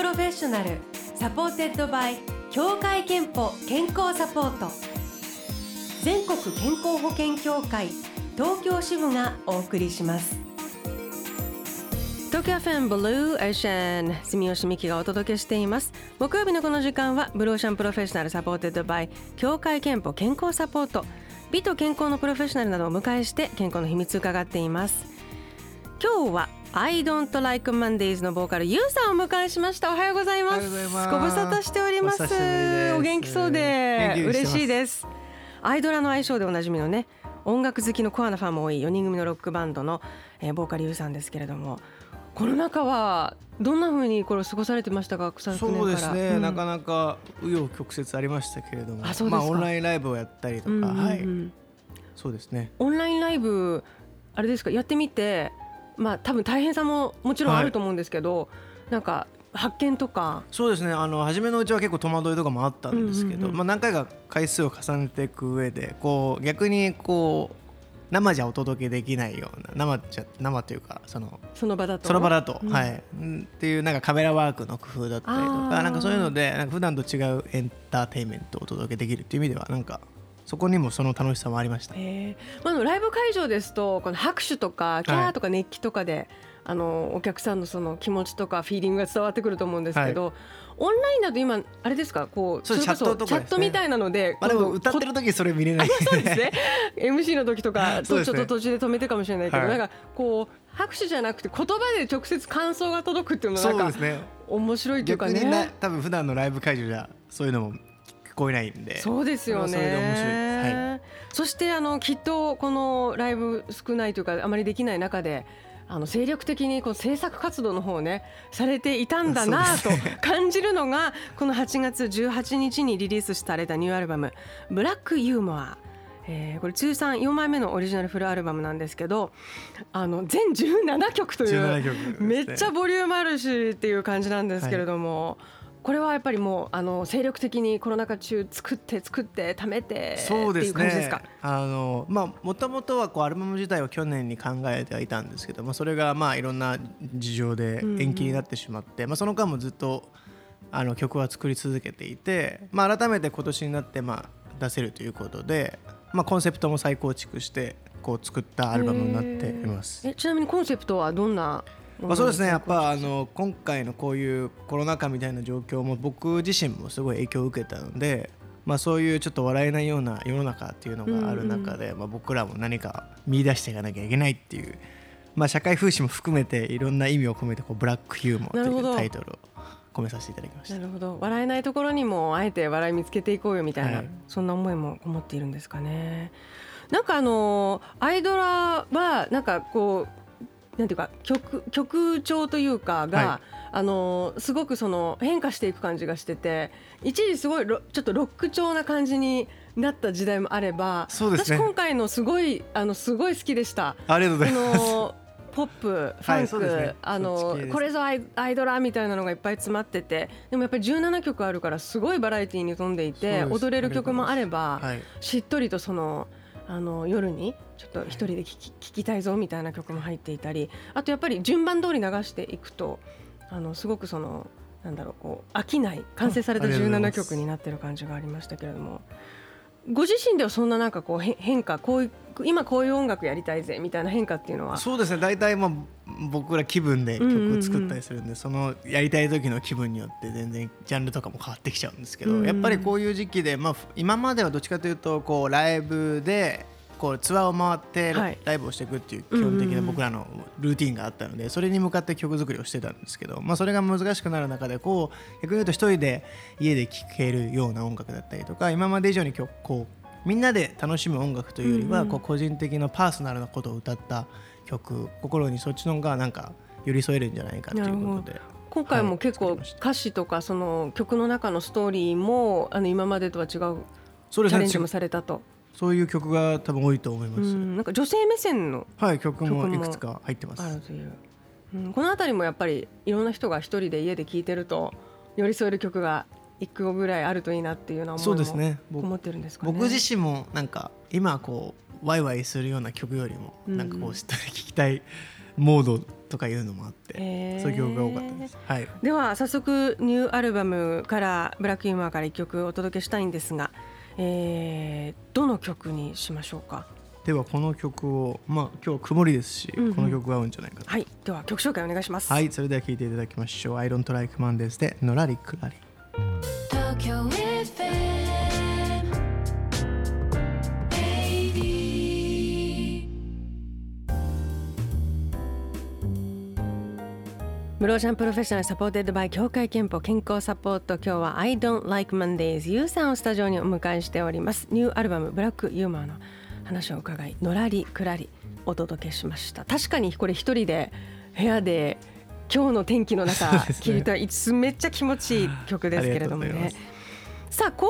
Professional supported by 協会けんぽ健康サポート。全国健康保険協会東京支部がお送りします。東京 FM Blue Ocean 住吉美希がお届けしています。木曜日のこの時間は Blue Ocean Professional supported by 協会けんぽ健康サポート。美と健康のプロフェッショナルなどをお迎えして健康の秘密を伺っています。今日は I don't like Mondays のボーカルユウさんをお迎えしました。おはようございます。ご無沙汰しております。お元気そうで。嬉しいです。アイドラの愛称でおなじみのね音楽好きのコアなファンも多い4人組のロックバンドの、えー、ボーカルユウさんですけれどもコロナ禍はどんなふうにこれ過ごされてましたか？そうですね、うん、なかなか紆余曲折ありましたけれども。まあオンラインライブをやったりとか、うんうんうん、はい。そうですね。オンラインライブあれですか？やってみてまあ多分大変さももちろんあると思うんですけど、はい、なんか発見とか。そうですね。あの初めのうちは結構戸惑いとかもあったんですけど、まあ、何回か回数を重ねていく上でこう逆にこう生じゃお届けできないような生じゃ生というかそのその場だと？その場だと、うん、はい、っていうなんかカメラワークの工夫だったりとかなんかそういうのでなんか普段と違うエンターテインメントをお届けできるっていう意味ではなんかそこにもその楽しさもありました。えー、まあ、ライブ会場ですとこの拍手とかキャーとか熱気とかで、はい、あのお客さんのその気持ちとかフィーリングが伝わってくると思うんですけど、はい、オンラインだと今あれですか？こうそチャットね、チャットみたいなので、まあ、でも歌ってる時それ見れない、ね、そうですね。MC の時とかちょっと途中で止めてかもしれないけど、はい、なんかこう拍手じゃなくて言葉で直接感想が届くっていうのはなんか、ね、面白いというかね。多分普段のライブ会場じゃそういうのも聞こえないんで。そうですよね。それで面白いです、はい、そしてあのきっとこのライブ少ないというかあまりできない中であの精力的にこう制作活動の方をねされていたんだなと感じるのがこの8月18日にリリースされたニューアルバム「ブラックユーモア」えー、これ通算4枚目のオリジナルフルアルバムなんですけどあの全17曲という、めっちゃボリュームあるしっていう感じなんですけれども。はいこれはやっぱりもうあの精力的にコロナ禍中作って作って貯めてそうですね。あのまあもともとはこうアルバム自体を去年に考えてはいたんですけどもそれがまあいろんな事情で延期になってしまって、うん、まあその間もずっとあの曲は作り続けていて、まあ、改めて今年になってまあ出せるということで、まあ、コンセプトも再構築してこう作ったアルバムになっています。えちなみにコンセプトはどんなまあ、そうですね。やっぱあの今回のこういうコロナ禍みたいな状況も僕自身もすごい影響を受けたので、まあ、そういうちょっと笑えないような世の中っていうのがある中で、まあ、僕らも何か見出していかなきゃいけないっていう、まあ、社会風刺も含めていろんな意味を込めてこうブラックユーモアというタイトルを込めさせていただきました。なるほど。笑えないところにもあえて笑い見つけていこうよみたいな、はい、そんな思いもこもっているんですかね。なんかあのアイドラはなんかこうなんていうか曲曲調というかが、はい、あのすごくその変化していく感じがしてて一時すごいちょっとロック調な感じになった時代もあれば、ね、私今回のすごいあのすごい好きでした。ありがとうございます。ポップ、ファンク、はいね、あのこれぞアイアイドラーみたいなのがいっぱい詰まっててでもやっぱり17曲あるからすごいバラエティーに富んでいて踊れる曲もあれば、はい、しっとりとそのあの夜にちょっと一人で聴ききたいぞみたいな曲も入っていたりあとやっぱり順番通り流していくとあのすごくそのなんだろうこう飽きない完成された17曲になってる感じがありましたけれどもご自身ではそんななんかこう変化こういう今こういう音楽やりたいぜみたいな変化っていうのは？そうですね。大体まあ僕ら気分で曲を作ったりするんで、そのやりたい時の気分によって全然ジャンルとかも変わってきちゃうんですけど、やっぱりこういう時期で、まあ、今まではどっちかというとこうライブでこうツアーを回ってライブをしていくっていう基本的な僕らのルーティンがあったのでそれに向かって曲作りをしてたんですけど、まあ、それが難しくなる中でこう逆に言うと一人で家で聴けるような音楽だったりとか今まで以上に曲こうみんなで楽しむ音楽というよりは、こう個人的なパーソナルなことを歌った曲心にそっちの方がなんか寄り添えるんじゃないかということで。今回も結構歌詞とかその曲の中のストーリーもあの今までとは違うチャレンジもされたと。そういう曲が多分多いと思います。なんか女性目線のはい曲もいくつか入ってます。あるという。うん、この辺りもやっぱりいろんな人が一人で家で聴いてると寄り添える曲が一個ぐらいあるといいなっていうのはそうですね思ってるんですか、ね、僕自身もなんか今こうワイワイするような曲よりもなんかこうしっとり聴きたいモードとかいうのもあって、へーそういう曲が多かったです。はい。では早速ニューアルバムからブラックユーモアから一曲お届けしたいんですが、えーどの曲にしましょうか？ではこの曲をまあ今日は曇りですし、うんうんこの曲が合うんじゃないかと。はいでは曲紹介お願いしますはい、それでは聴いていただきましょう。I don't like Mondays でのらりくらり。東京 FM Blue Ocean Professional supported by 協会けんぽ健康サポート。今日は I don't like Mondays YU さんをスタジオにお迎えしております。ニューアルバム Black Humor の話を伺いのらりくらりお届けしました。確かにこれ一人で部屋で今日の天気の中そうですね。聴いたらいつめっちゃ気持ちいい曲ですけれどもね。さあ後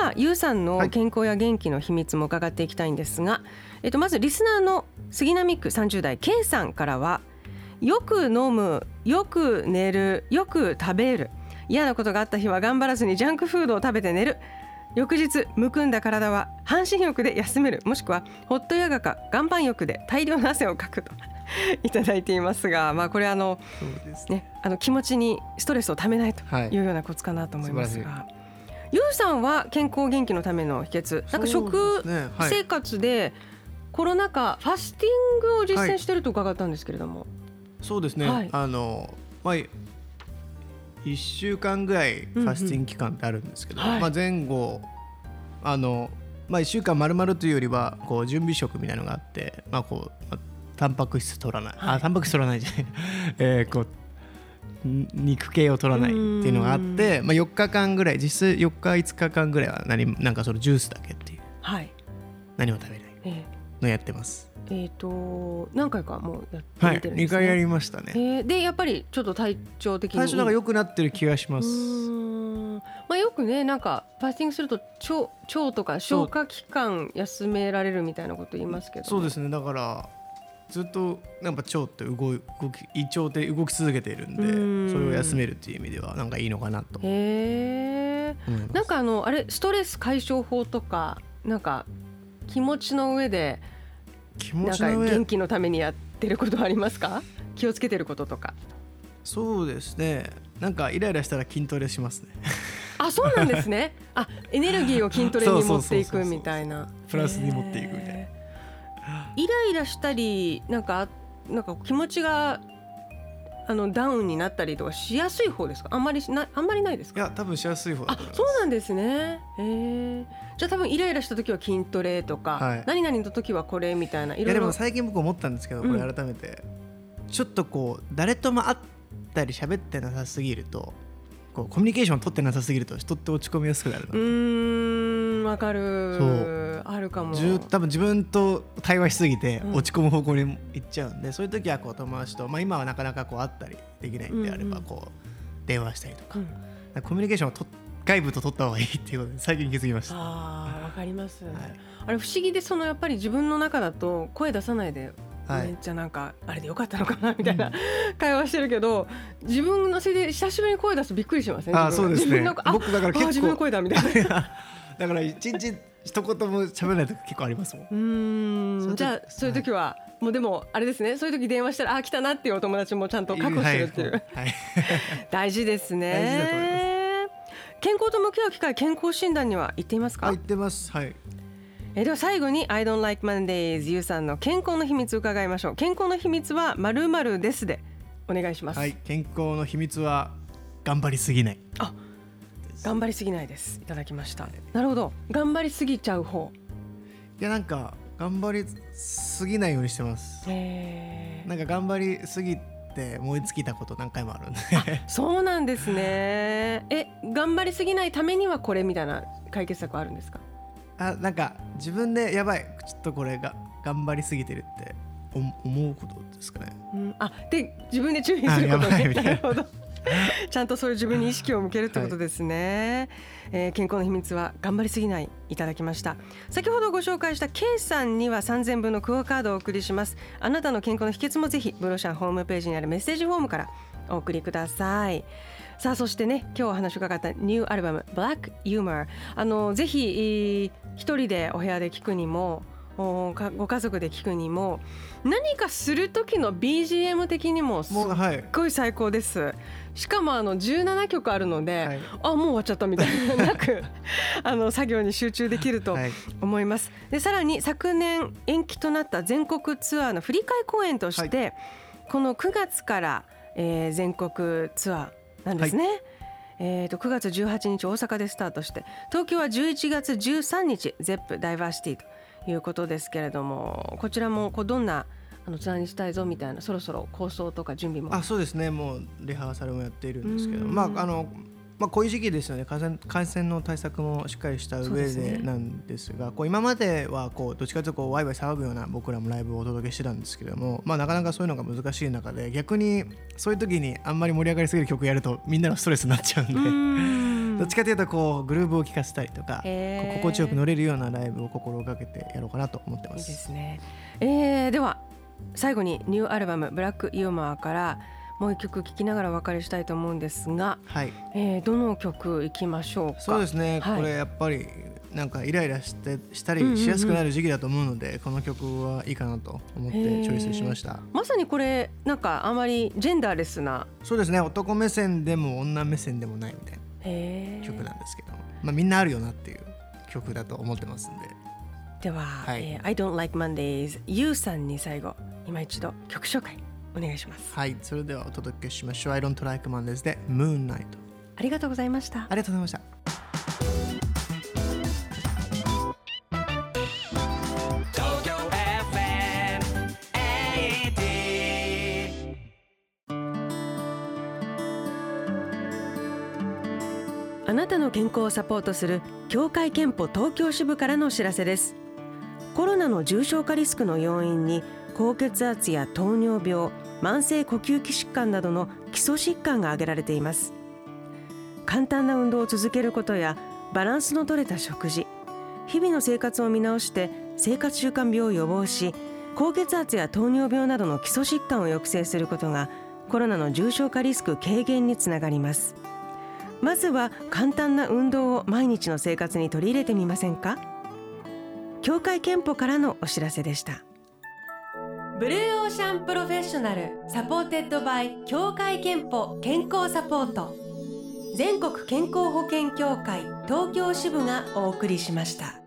半はゆうさんの健康や元気の秘密も伺っていきたいんですが、えっと、まずリスナーの杉並区30代 K さんからはよく飲むよく寝るよく食べる。嫌なことがあった日は頑張らずにジャンクフードを食べて寝る。翌日むくんだ体は半身浴で休めるもしくはホットヨガか岩盤浴で大量の汗をかくと。いただいていますが、まあ、これあの、ね、あの気持ちにストレスをためないとはい。いうようなコツかなと思います素晴が、ゆうさんは健康元気のための秘訣。なんか食生活でコロナ禍ファスティングを実践してると伺ったんですけれども、そうですね、はい。あのまあ1週間ぐらいファスティング期間ってあるんですけど、うんうん。はいまあ、前後あの、まあ、1週間丸々というよりはこう準備食みたいなのがあって、まあこうまあ、タンパク質取らない、はい。あタンパク質取らないじゃない、えーこうん肉系を取らないっていうのがあって、まあ、4日間ぐらい実質4日5日間ぐらいは何なんかそのジュースだけっていう。はい、何も食べない。えのやってます。ーえーと何回かもうやってはい2みてるんですね。回やりましたね。えー。でやっぱりちょっと体調的に。最初なんか良くなってる気がします。まあよくねなんかファスティングすると腸腸とか消化器官休められるみたいなこと言いますけどそうですね。だからずっとなんか腸って動い動き胃腸って動き続けているんでうん。それを休めるっていう意味ではなんかいいのかなと。へえなんかあのあれストレス解消法とかなんか気持ちの上でなんかちの上元気のためにやってることはありますか？気をつけてることとか。そうですね。なんかイライラしたら筋トレしますね。あそうなんですね。あエネルギーを筋トレに持っていくみたいな。プラスに持っていくみたいな。イライラしたりなんかなんか気持ちがあのダウンになったりとかしやすい方ですか？あんまりしなあんまりないですか？いや多分しやすい方だあと思います。そうなんですね。へえじゃあ多分イライラした時は筋トレとか、はい。何々の時はこれみたいないいやでろいろ。も最近僕思ったんですけどこれ改めて、ちょっとこう誰とも会ったり喋ってなさすぎるとこうコミュニケーション取ってなさすぎると人って落ち込みやすくなるなうーんわかるそう。あるかも。多分自分と対話しすぎてうん。落ち込む方向に行っちゃうんで、そういう時はこう友達と、まあ、今はなかなかこう会ったりできないんであればうんうん。こう電話したりとか,、うん。コミュニケーションをと外部と取った方がいいっていうことで最近気づきました。あーわかります、はい。あれ不思議でそのやっぱり自分の中だと声出さないではい。めっちゃなんかあれでよかったのかなみたいな会話してるけど自分のせいで久しぶりに声出すとびっくりしますねあそうですね。僕だから結構自分の声だみたいな だから一日一言も喋らない時結構ありますもん。うん。時じゃあそういう時は、もうでもあれですね。そういう時電話したらあ来たなっていうお友達もちゃんと確保してるっていう、はい、はい。大事ですね。大事だと思います。健康と向き合う機会健康診断には行っていますか、あ言ってます。はい。えーでは最後に I don't like Mondays ゆうさんの健康の秘密を伺いましょう。健康の秘密はまるまるですでお願いします、はい、健康の秘密は頑張りすぎない。頑張りすぎないです。いただきました。なるほど。頑張りすぎちゃう方。いやなんか頑張りすぎないようにしてます。えー。なんか頑張りすぎて思いつきたこと何回もあるんで。そうなんですね。え頑張りすぎないためにはこれみたいな解決策はあるんですか？あなんか自分でやばいちょっとこれが頑張りすぎてるって思思うことですかね。うん、あで自分で注意すること。ね なるほど ちゃんとそういう自分に意識を向けるってことですね、えー健康の秘密は頑張りすぎない。いただきました。先ほどご紹介した K さんには3000分のクオカードをお送りします。あなたの健康の秘訣もぜひブロシャンホームページにあるメッセージフォームからお送りください。さあそしてね今日お話を伺ったニューアルバム Black Humor あのぜひえー一人でお部屋で聞くにもご家族で聞くにも何かする時の BGM 的にもすっごい最高です。しかもあの17曲あるので、はい。あもう終わっちゃったみたいななく あの作業に集中できるとはい。思います。でさらに昨年延期となった全国ツアーの振り替え公演として、この9月から、えー全国ツアーなんですね、えー、と9月18日大阪でスタートして東京は11月13日 ZEP ダイバーシティということですけれどもこちらもこうどんなあのツアーにしたいぞみたいなそろそろ構想とか準備も。あそうですね。もうリハーサルもやっているんですけどうん。まああのまあ、こういう時期ですよね。感染感染の対策もしっかりした上でなんですがこう今まではこうどっちかというとこうワイワイ騒ぐような僕らもライブをお届けしてたんですけども、まあ、なかなかそういうのが難しい中で逆にそういう時にあんまり盛り上がりすぎる曲やるとみんなのストレスになっちゃうんで。うどっちかというとこうグルーブを聴かせたりとか、心地よく乗れるようなライブを心がけてやろうかなと思ってま。いいですすね、えー、では最後にニューアルバム「ブラックユーモア」からもう一曲聴きながらお別れしたいと思うんですが、はい、えー、どの曲いきましょうか？そうですね、はい。これやっぱりなんかイライラしてしたうんうんうんりしやすくなる時期だと思うので、この曲はいいかなと思ってチョイスしました。まさにこれなんかあまりジェンダーレスなそうですね。男目線でも女目線でもないみたいな曲なんですけど、まあ、みんなあるよなっていう曲だと思ってますんで。では、はい。えー I don't like Mondays ゆうさんに最後今一度曲紹介お願いします。はいそれではお届けしましょう「I don't like Mondays」で「Moon Night」ありがとうございました。ありがとうございました。康をサポートする協会憲法東京支部からのお知らせです。コロナの重症化リスクの要因に高血圧や糖尿病慢性呼吸器疾患などの基礎疾患が挙げられています。簡単な運動を続けることやバランスの取れた食事日々の生活を見直して生活習慣病を予防し高血圧や糖尿病などの基礎疾患を抑制することがコロナの重症化リスク軽減につながります。まずは簡単な運動を毎日の生活に取り入れてみませんか？協会けんぽからのお知らせでした。 Blue Ocean Professional supported by 協会けんぽ健康サポート。全国健康保険協会東京支部がお送りしました。